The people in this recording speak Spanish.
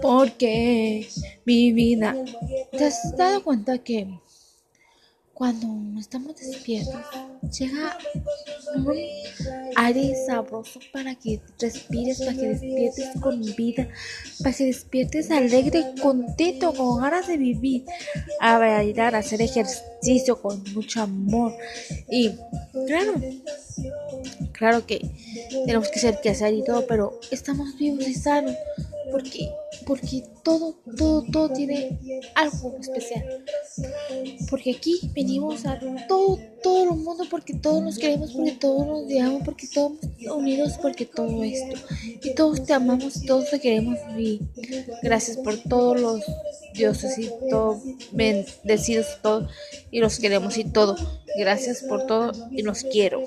Porque mi vida. ¿Te has dado cuenta que cuando estamos despiertos llega un aire sabroso para que respires, para que despiertes con vida, para que despiertes alegre, contento, con ganas de vivir, a bailar, a hacer ejercicio con mucho amor. Y claro, claro que tenemos que ser que hacer y todo, pero estamos vivos y sanos porque porque todo todo todo tiene algo especial. Porque aquí venimos a todo todo el mundo porque todos nos queremos porque todos nos amamos porque todos unidos porque todo esto. Y todos te amamos todos te queremos y gracias por todos los dioses y todos bendecidos todos y los queremos y todo. Gracias por todo y los quiero